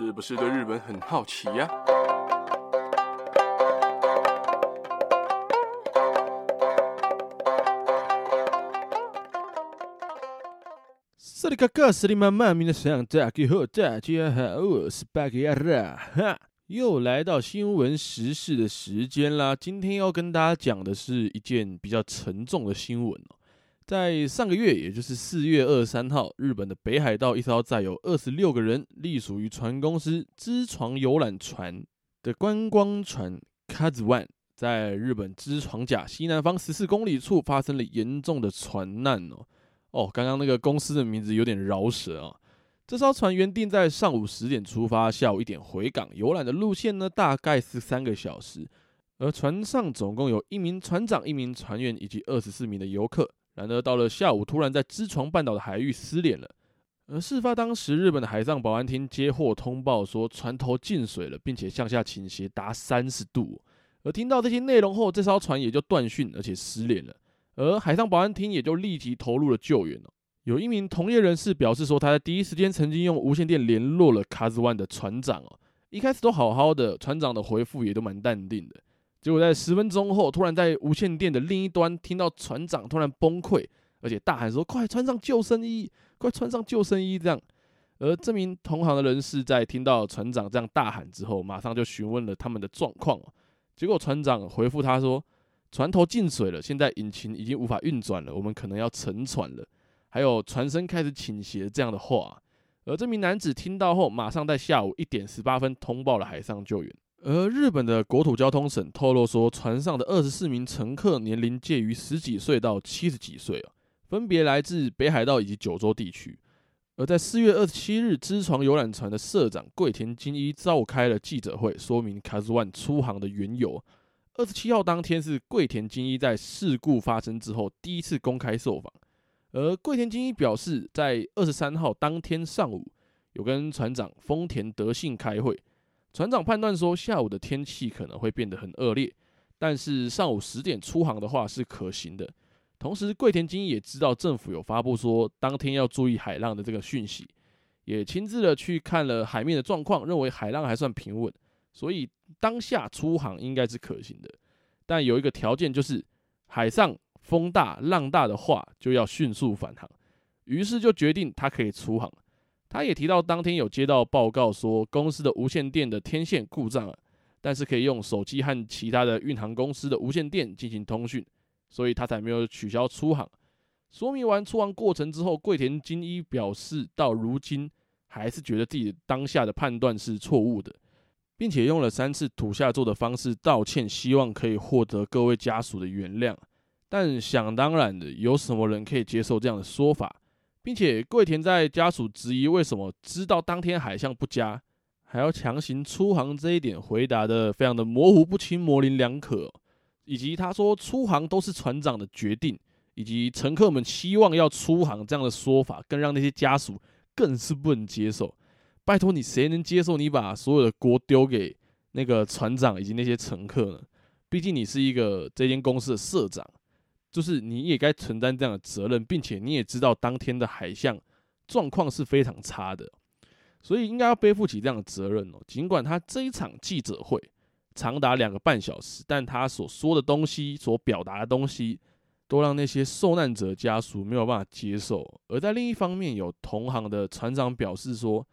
是不是对日本很好奇呀？萨利卡卡，萨利妈妈，明的上大家好，大家好，我是巴吉亚拉，哈，又来到新闻时事的时间啦。今天要跟大家讲的是一件比较沉重的新闻哦。在上个月，也就是四月二十三号，日本的北海道一艘载有二十六个人、隶属于船公司知床游览船的观光船 KAZUONE，在日本知床岬西南方十四公里处发生了严重的船难哦。哦，刚刚那个公司的名字有点绕舌啊。这艘船原定在上午十点出发，下午一点回港游览的路线呢，大概是三个小时，而船上总共有一名船长、一名船员以及二十四名的游客。然而到了下午，突然在知床半岛的海域失联了。而事发当时，日本的海上保安厅接获通报说船头进水了，并且向下倾斜达三十度。而听到这些内容后，这艘船也就断讯，而且失联了。而海上保安厅也就立即投入了救援。有一名同业人士表示说，他在第一时间曾经用无线电联络了 KAZUONE 的船长哦，一开始都好好的，船长的回复也都蛮淡定的。结果在十分钟后，突然在无线电的另一端听到船长突然崩溃，而且大喊说：“快穿上救生衣，快穿上救生衣！”这样，而这名同行的人士在听到船长这样大喊之后，马上就询问了他们的状况。结果船长回复他说：“船头进水了，现在引擎已经无法运转了，我们可能要沉船了。”还有船身开始倾斜这样的话。而这名男子听到后，马上在下午一点十八分通报了海上救援。而日本的国土交通省透露说，船上的二十四名乘客年龄介于十几岁到七十几岁哦，分别来自北海道以及九州地区。而在四月二十七日，知床游览船的社长桂田金一召开了记者会，说明 Kazuan 出航的缘由。二十七号当天是桂田金一在事故发生之后第一次公开受访，而桂田金一表示，在二十三号当天上午有跟船长丰田德信开会。船长判断说，下午的天气可能会变得很恶劣，但是上午十点出航的话是可行的。同时，桂田精一也知道政府有发布说当天要注意海浪的这个讯息，也亲自的去看了海面的状况，认为海浪还算平稳，所以当下出航应该是可行的。但有一个条件就是海上风大浪大的话，就要迅速返航。于是就决定他可以出航。他也提到，当天有接到报告说公司的无线电的天线故障了，但是可以用手机和其他的运航公司的无线电进行通讯，所以他才没有取消出航。说明完出航过程之后，桂田精一表示，到如今还是觉得自己当下的判断是错误的，并且用了三次土下座的方式道歉，希望可以获得各位家属的原谅。但想当然的，有什么人可以接受这样的说法？并且桂田在家属质疑为什么知道当天海象不佳，还要强行出航这一点，回答的非常的模糊不清、模棱两可，以及他说出航都是船长的决定，以及乘客们希望要出航这样的说法，更让那些家属更是不能接受。拜托你，谁能接受你把所有的锅丢给那个船长以及那些乘客呢？毕竟你是一个这间公司的社长。就是你也该承担这样的责任，并且你也知道当天的海象状况是非常差的，所以应该要背负起这样的责任哦。尽管他这一场记者会长达两个半小时，但他所说的东西、所表达的东西，都让那些受难者家属没有办法接受。而在另一方面，有同行的船长表示说，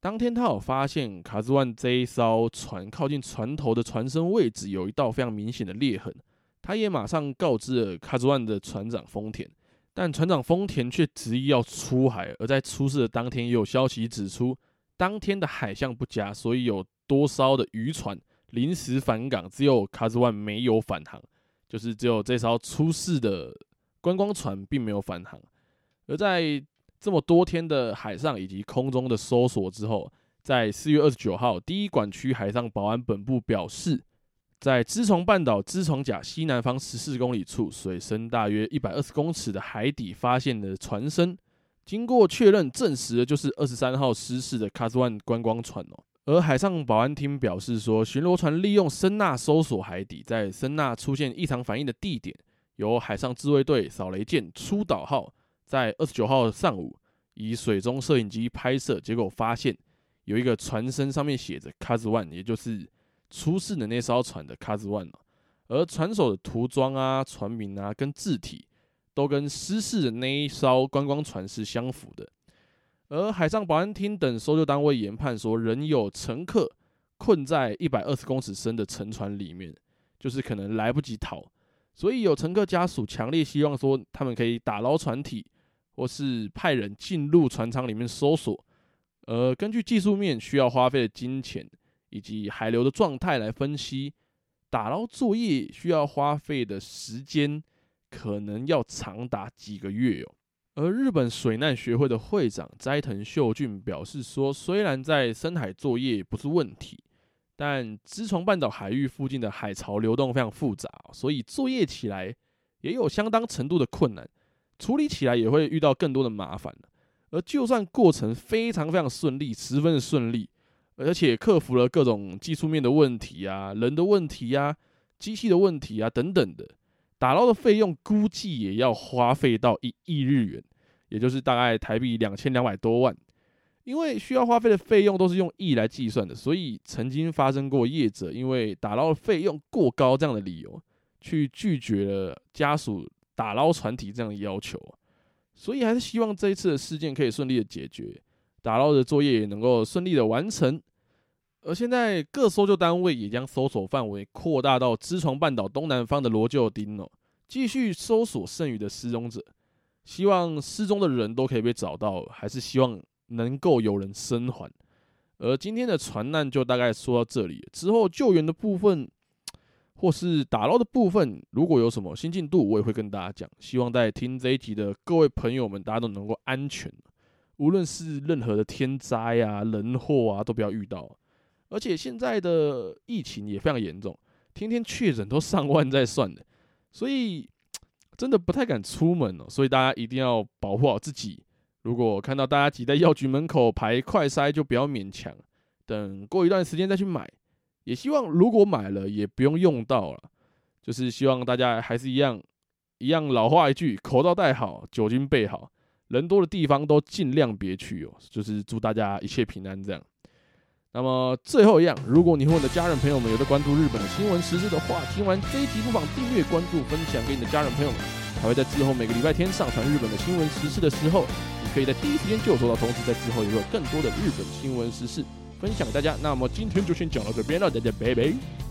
当天他有发现卡兹万这一艘船靠近船头的船身位置有一道非常明显的裂痕。他也马上告知了 KAZUONE 的船长丰田，但船长丰田却执意要出海。而在出事的当天，也有消息指出，当天的海象不佳，所以有多艘的渔船临时返港，只有 KAZUONE 没有返航，就是只有这艘出事的观光船并没有返航。而在这么多天的海上以及空中的搜索之后，在四月二十九号，第一管区海上保安本部表示。在知床半岛知床岬西南方十四公里处，水深大约一百二十公尺的海底发现的船身，经过确认证实的就是二十三号失事的 KAZUONE 观光船哦。而海上保安厅表示说，巡逻船利用声纳搜索海底，在声纳出现异常反应的地点，由海上自卫队扫雷舰出岛号在二十九号上午以水中摄影机拍摄，结果发现有一个船身上面写着 “KAZUONE”，也就是出事的那艘船的 “KAZUONE” 而船首的涂装啊、船名啊跟字体都跟失事的那一艘观光船是相符的。而海上保安厅等搜救单位研判说，仍有乘客困在一百二十公尺深的沉船里面，就是可能来不及逃。所以有乘客家属强烈希望说，他们可以打捞船体，或是派人进入船舱里面搜索。而根据技术面需要花费的金钱以及海流的状态来分析，打捞作业需要花费的时间可能要长达几个月哦。而日本水难学会的会长斋藤秀俊表示说，虽然在深海作业不是问题。但知床半岛海域附近的海潮流动非常复杂，所以作业起来也有相当程度的困难，处理起来也会遇到更多的麻烦。而就算过程非常非常顺利，十分的顺利，而且克服了各种技术面的问题啊、人的问题啊、机器的问题啊等等的，打捞的费用估计也要花费到一亿日元，也就是大概台币两千两百多万。因为需要花费的费用都是用亿来计算的，所以曾经发生过业者因为打捞的费用过高这样的理由，去拒绝了家属打捞船体这样的要求。所以还是希望这一次的事件可以顺利的解决，打捞的作业也能够顺利的完成。而现在各搜救单位也将搜索范围扩大到知床半岛东南方的罗臼町哦，继续搜索剩余的失踪者，希望失踪的人都可以被找到，还是希望。能够有人生还，而今天的船难就大概说到这里。之后救援的部分，或是打捞的部分，如果有什么新进度，我也会跟大家讲。希望在听这一集的各位朋友们，大家都能够安全，无论是任何的天灾啊、人祸啊，都不要遇到。而且现在的疫情也非常严重，天天确诊都上万在算的，所以真的不太敢出门哦。所以大家一定要保护好自己。如果看到大家挤在药局门口排快筛，就不要勉强，等过一段时间再去买。也希望如果买了，也不用用到了，就是希望大家还是一样，一样老话一句，口罩戴好，酒精备好，人多的地方都尽量别去哦。就是祝大家一切平安这样。那么最后一样，如果你和你的家人朋友们有在关注日本的新闻时事的话，听完这一集不妨订阅、关注、分享给你的家人朋友们，还会在之后每个礼拜天上传日本的新闻时事的时候。你可以在第一时间就收到通知，在之后也会有更多的日本新闻时事分享给大家。那么今天就先讲到这边了，大家拜拜。